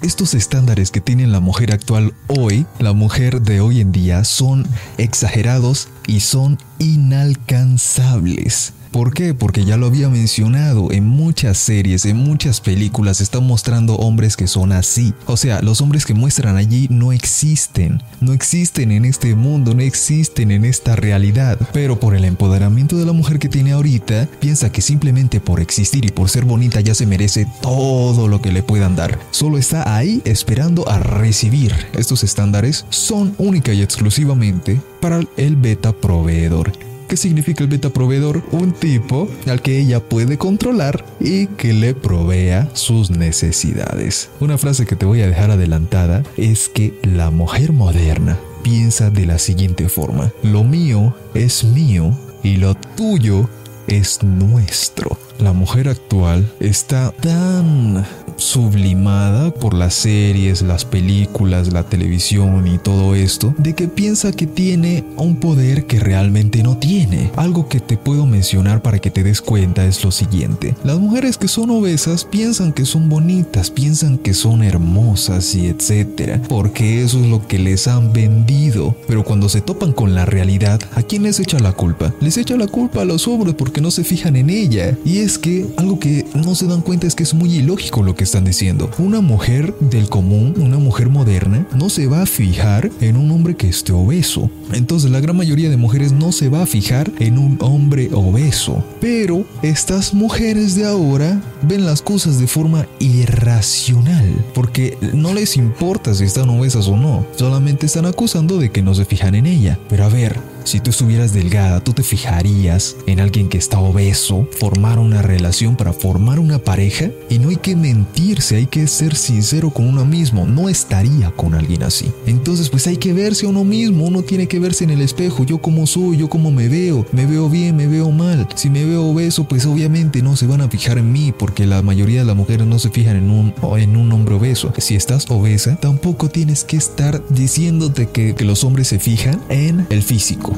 Estos estándares que tiene la mujer actual hoy, la mujer de hoy en día, son exagerados y son inalcanzables. ¿Por qué? Porque ya lo había mencionado, en muchas series, en muchas películas están mostrando hombres que son así. O sea, los hombres que muestran allí no existen, no existen en este mundo, no existen en esta realidad. Pero por el empoderamiento de la mujer que tiene ahorita, piensa que simplemente por existir y por ser bonita ya se merece todo lo que le puedan dar. Solo está ahí esperando a recibir. Estos estándares son única y exclusivamente para el beta proveedor. ¿Qué significa el beta proveedor? Un tipo al que ella puede controlar y que le provea sus necesidades. Una frase que te voy a dejar adelantada es que la mujer moderna piensa de la siguiente forma. Lo mío es mío y lo tuyo es nuestro. La mujer actual está tan sublimada por las series, las películas, la televisión y todo esto, de que piensa que tiene un poder que realmente no tiene. Algo que te puedo mencionar para que te des cuenta es lo siguiente. Las mujeres que son obesas piensan que son bonitas, piensan que son hermosas y etcétera, porque eso es lo que les han vendido. Pero cuando se topan con la realidad, ¿a quién les echa la culpa? Les echa la culpa a los hombres porque no se fijan en ella. Y es que algo que no se dan cuenta es que es muy ilógico lo que están diciendo. Una mujer del común, una mujer moderna, no se va a fijar en un hombre que esté obeso. Entonces la gran mayoría de mujeres no se va a fijar en un hombre obeso. Pero estas mujeres de ahora ven las cosas de forma irracional. Porque no les importa si están obesas o no. Solamente están acusando de que no se fijan en ella. Pero a ver, si tú estuvieras delgada, tú te fijarías en alguien que está obeso, formar una relación para formar una pareja y no hay que mentirse, hay que ser sincero con uno mismo, no estaría con alguien así. Entonces pues hay que verse a uno mismo, uno tiene que verse en el espejo, yo como soy, yo como me veo, me veo bien, me veo mal. Si me veo obeso, pues obviamente no se van a fijar en mí porque la mayoría de las mujeres no se fijan en un, en un hombre obeso. Si estás obesa, tampoco tienes que estar diciéndote que, que los hombres se fijan en el físico.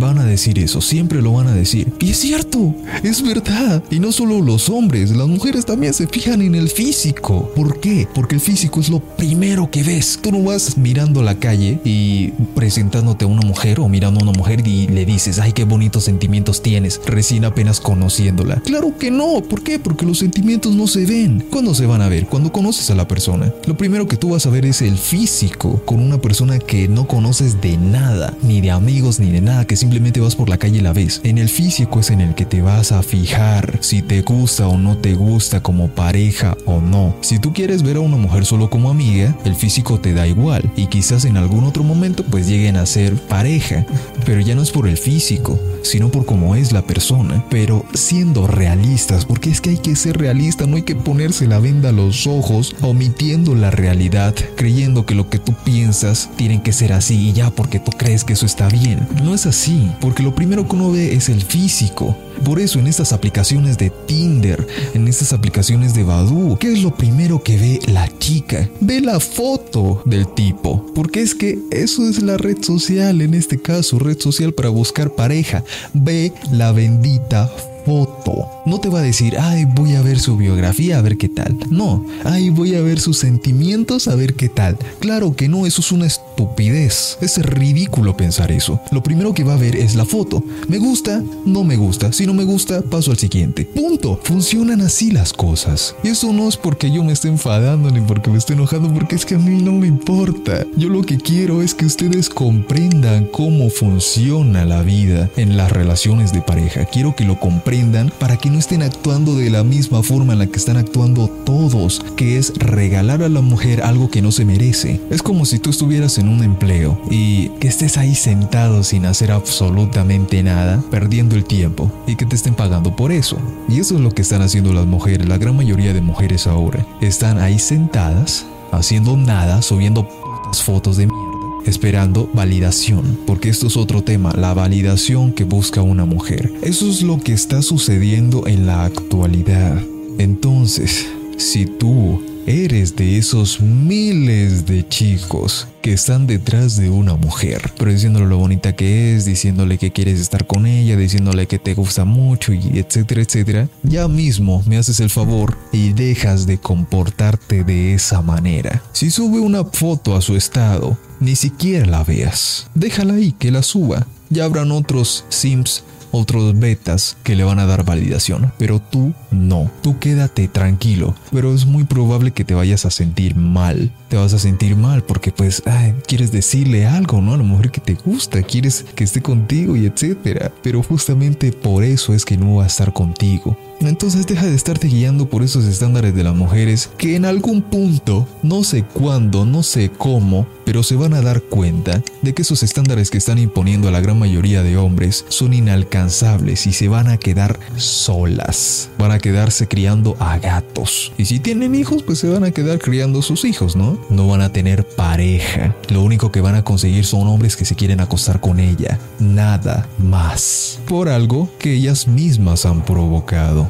Van a decir eso, siempre lo van a decir. Y es cierto, es verdad. Y no solo los hombres, las mujeres también se fijan en el físico. ¿Por qué? Porque el físico es lo primero que ves. Tú no vas mirando la calle y presentándote a una mujer o mirando a una mujer y le dices, ay, qué bonitos sentimientos tienes, recién apenas conociéndola. Claro que no. ¿Por qué? Porque los sentimientos no se ven. ¿Cuándo se van a ver? Cuando conoces a la persona. Lo primero que tú vas a ver es el físico con una persona que no conoces de nada, ni de amigos, ni de nada, que simplemente vas por la calle y la ves. En el físico es en el que te vas a fijar si te gusta o no te gusta como pareja o no. Si tú quieres ver a una mujer solo como amiga, el físico te da igual y quizás en algún otro momento pues lleguen a ser pareja, pero ya no es por el físico, sino por cómo es la persona, pero siendo realistas, porque es que hay que ser realista, no hay que ponerse la venda a los ojos, omitiendo la realidad, creyendo que lo que tú piensas tiene que ser así y ya porque tú crees que eso está bien. No es así, porque lo primero que uno ve es el físico. Por eso en estas aplicaciones de Tinder, en estas aplicaciones de Badoo, ¿qué es lo primero que ve la chica? Ve la foto del tipo, porque es que eso es la red social en este caso, red social para buscar pareja. Ve la bendita foto. No te va a decir, ay, voy a ver su biografía a ver qué tal. No, ay, voy a ver sus sentimientos a ver qué tal. Claro que no, eso es una estupidez. Es ridículo pensar eso. Lo primero que va a ver es la foto. Me gusta, no me gusta. Si no me gusta, paso al siguiente. Punto. Funcionan así las cosas. Y eso no es porque yo me esté enfadando ni porque me esté enojando, porque es que a mí no me importa. Yo lo que quiero es que ustedes comprendan cómo funciona la vida en las relaciones de pareja. Quiero que lo comprendan para que no estén actuando de la misma forma en la que están actuando todos, que es regalar a la mujer algo que no se merece. Es como si tú estuvieras en un empleo y que estés ahí sentado sin hacer absolutamente nada, perdiendo el tiempo y que te estén pagando por eso. Y eso es lo que están haciendo las mujeres, la gran mayoría de mujeres ahora. Están ahí sentadas, haciendo nada, subiendo fotos de mierda esperando validación, porque esto es otro tema, la validación que busca una mujer. Eso es lo que está sucediendo en la actualidad. Entonces, si tú eres de esos miles de chicos que están detrás de una mujer, pero diciéndole lo bonita que es, diciéndole que quieres estar con ella, diciéndole que te gusta mucho y etcétera, etcétera, ya mismo me haces el favor y dejas de comportarte de esa manera. Si sube una foto a su estado, ni siquiera la veas. Déjala ahí, que la suba. Ya habrán otros sims otros betas que le van a dar validación, pero tú no. Tú quédate tranquilo, pero es muy probable que te vayas a sentir mal. Te vas a sentir mal porque pues quieres decirle algo, ¿no? A la mujer que te gusta, quieres que esté contigo y etcétera. Pero justamente por eso es que no va a estar contigo. Entonces deja de estarte guiando por esos estándares de las mujeres que en algún punto, no sé cuándo, no sé cómo, pero se van a dar cuenta de que esos estándares que están imponiendo a la gran mayoría de hombres son inalcanzables y se van a quedar solas. Van a quedarse criando a gatos. Y si tienen hijos, pues se van a quedar criando sus hijos, ¿no? No van a tener pareja. Lo único que van a conseguir son hombres que se quieren acostar con ella. Nada más. Por algo que ellas mismas han provocado.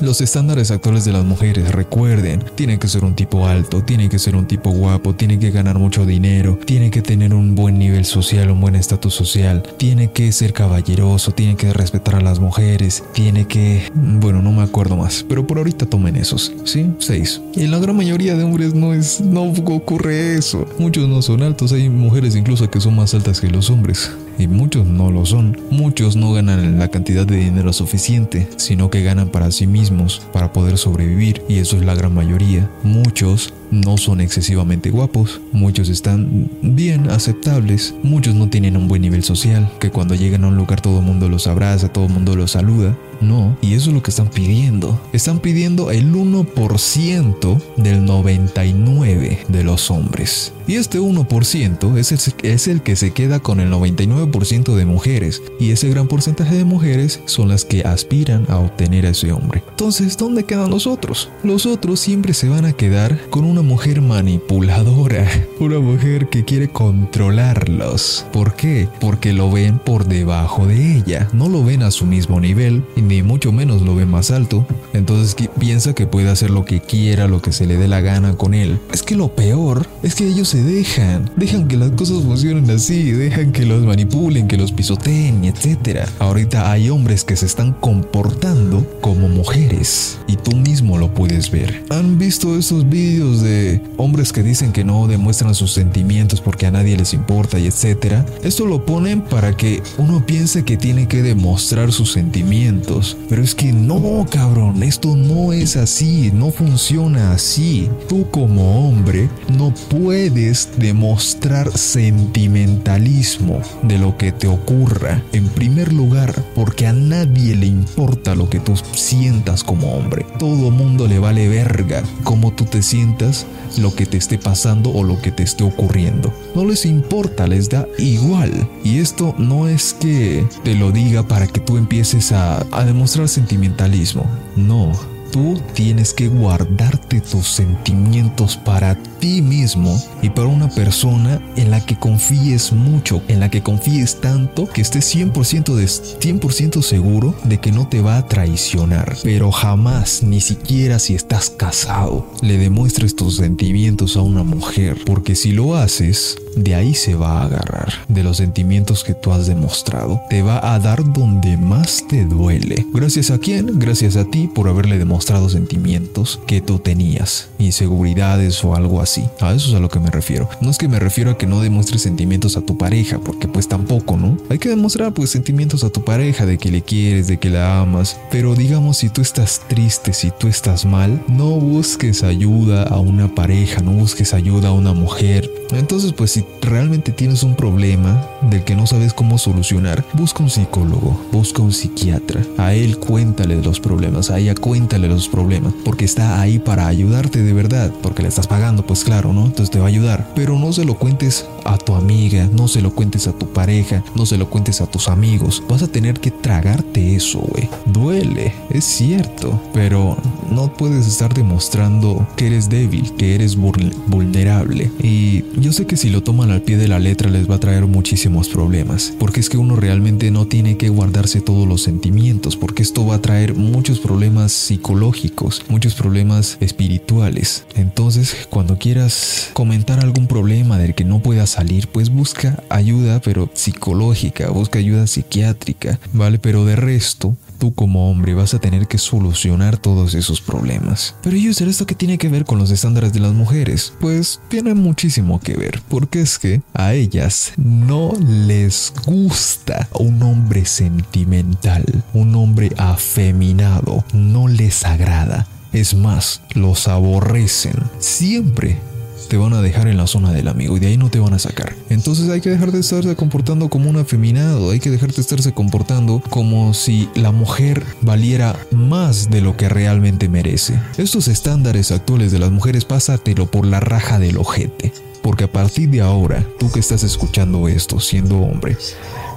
Los estándares actuales de las mujeres, recuerden, tiene que ser un tipo alto, tiene que ser un tipo guapo, tiene que ganar mucho dinero, tiene que tener un buen nivel social, un buen estatus social, tiene que ser caballeroso, tiene que respetar a las mujeres, tiene que... Bueno, no me acuerdo más, pero por ahorita tomen esos, ¿sí? Seis. Y en la gran mayoría de hombres no es... no ocurre eso. Muchos no son altos, hay mujeres incluso que son más altas que los hombres y muchos no lo son. Muchos no ganan la cantidad de dinero suficiente, sino que ganan para sí mismos, para poder sobrevivir, y eso es la gran mayoría. Muchos no son excesivamente guapos, muchos están bien aceptables, muchos no tienen un buen nivel social, que cuando llegan a un lugar todo el mundo los abraza, todo el mundo los saluda. No, y eso es lo que están pidiendo. Están pidiendo el 1% del 99 de los hombres. Y este 1% es el, es el que se queda con el 99% de mujeres. Y ese gran porcentaje de mujeres son las que aspiran a obtener a ese hombre. Entonces, ¿dónde quedan los otros? Los otros siempre se van a quedar con una mujer manipuladora. Una mujer que quiere controlarlos. ¿Por qué? Porque lo ven por debajo de ella. No lo ven a su mismo nivel y ni mucho menos lo ven más alto. Entonces piensa que puede hacer lo que quiera, lo que se le dé la gana con él. Es que lo peor es que ellos se dejan. Dejan que las cosas funcionen así. Dejan que los manipulen, que los pisoteen, etc. Ahorita hay hombres que se están comportando como mujeres. Tú mismo lo puedes ver. ¿Han visto esos vídeos de hombres que dicen que no demuestran sus sentimientos porque a nadie les importa y etcétera? Esto lo ponen para que uno piense que tiene que demostrar sus sentimientos. Pero es que no, cabrón, esto no es así, no funciona así. Tú como hombre no puedes demostrar sentimentalismo de lo que te ocurra. En primer lugar, porque a nadie le importa lo que tú sientas como hombre. Todo mundo le vale verga cómo tú te sientas, lo que te esté pasando o lo que te esté ocurriendo. No les importa, les da igual. Y esto no es que te lo diga para que tú empieces a, a demostrar sentimentalismo. No, tú tienes que guardarte tus sentimientos para ti mismo y para una persona en la que confíes mucho, en la que confíes tanto que estés 100%, de, 100 seguro de que no te va a traicionar. Pero jamás, ni siquiera si estás casado, le demuestres tus sentimientos a una mujer, porque si lo haces, de ahí se va a agarrar, de los sentimientos que tú has demostrado. Te va a dar donde más te duele. ¿Gracias a quién? Gracias a ti por haberle demostrado sentimientos que tú tenías, inseguridades o algo así. A eso es a lo que me refiero. No es que me refiero a que no demuestres sentimientos a tu pareja, porque pues tampoco, ¿no? Hay que demostrar pues sentimientos a tu pareja, de que le quieres, de que la amas. Pero digamos, si tú estás triste, si tú estás mal, no busques ayuda a una pareja, no busques ayuda a una mujer. Entonces pues si realmente tienes un problema del que no sabes cómo solucionar, busca un psicólogo, busca un psiquiatra. A él cuéntale los problemas, a ella cuéntale los problemas, porque está ahí para ayudarte de verdad, porque le estás pagando, pues claro, ¿no? Entonces te va a ayudar. Pero no se lo cuentes a tu amiga, no se lo cuentes a tu pareja, no se lo cuentes a tus amigos. Vas a tener que tragarte eso, güey. Duele, es cierto, pero no puedes estar demostrando que eres débil, que eres vulnerable. Y yo sé que si lo toman al pie de la letra les va a traer muchísimos problemas. Porque es que uno realmente no tiene que guardarse todos los sentimientos, porque esto va a traer muchos problemas psicológicos, muchos problemas espirituales. Entonces, cuando quieras comentar algún problema del que no puedas salir, pues busca ayuda, pero psicológica, busca ayuda psiquiátrica, ¿vale? Pero de resto, tú como hombre vas a tener que solucionar todos esos problemas. Pero user, ¿esto qué tiene que ver con los estándares de las mujeres? Pues tiene muchísimo que ver, porque es que a ellas no les gusta un hombre sentimental, un hombre afeminado, no les agrada. Es más, los aborrecen. Siempre te van a dejar en la zona del amigo y de ahí no te van a sacar. Entonces hay que dejar de estarse comportando como un afeminado, hay que dejar de estarse comportando como si la mujer valiera más de lo que realmente merece. Estos estándares actuales de las mujeres pásatelo por la raja del ojete. Porque a partir de ahora, tú que estás escuchando esto siendo hombre,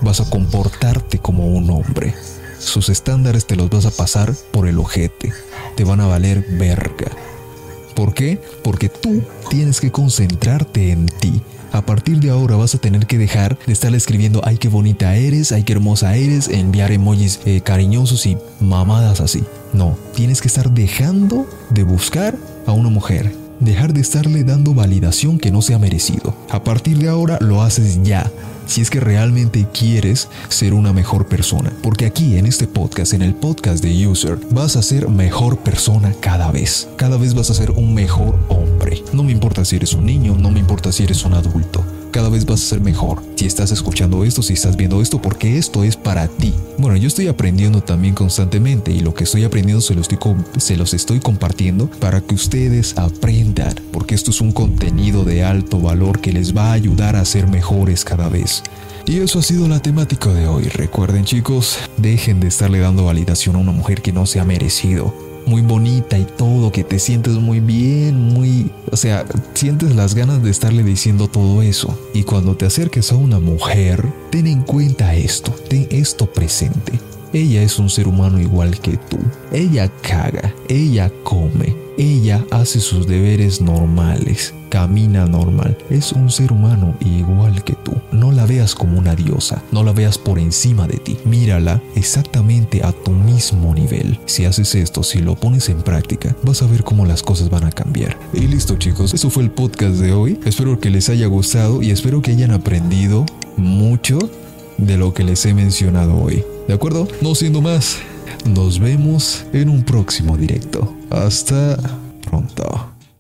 vas a comportarte como un hombre. Sus estándares te los vas a pasar por el ojete. Te van a valer verga. ¿Por qué? Porque tú tienes que concentrarte en ti. A partir de ahora vas a tener que dejar de estar escribiendo ay qué bonita eres, ay qué hermosa eres, enviar emojis eh, cariñosos y mamadas así. No, tienes que estar dejando de buscar a una mujer. Dejar de estarle dando validación que no se ha merecido. A partir de ahora lo haces ya si es que realmente quieres ser una mejor persona. Porque aquí en este podcast, en el podcast de User, vas a ser mejor persona cada vez. Cada vez vas a ser un mejor hombre. No me importa si eres un niño, no me importa si eres un adulto cada vez vas a ser mejor. Si estás escuchando esto, si estás viendo esto, porque esto es para ti. Bueno, yo estoy aprendiendo también constantemente y lo que estoy aprendiendo se, estoy, los estoy compartiendo para que ustedes aprendan, porque esto es un contenido de alto valor que les va a ayudar a ser mejores cada vez. Y eso ha sido la temática de hoy. Recuerden chicos, dejen de estarle dando validación a una mujer que no se ha merecido muy bonita y todo, que te sientes muy bien, muy... O sea, sientes las ganas de estarle diciendo todo eso. Y cuando te acerques a una mujer, ten en cuenta esto, ten esto presente. Ella es un ser humano igual que tú. Ella caga, ella come, ella hace sus deberes normales, camina normal. Es un ser humano igual que tú. No la veas como una diosa, no la veas por encima de ti. Mírala exactamente a tu mismo nivel. Si haces esto, si lo pones en práctica, vas a ver cómo las cosas van a cambiar. Y listo chicos, eso fue el podcast de hoy. Espero que les haya gustado y espero que hayan aprendido mucho de lo que les he mencionado hoy. ¿De acuerdo? No siendo más, nos vemos en un próximo directo. Hasta pronto.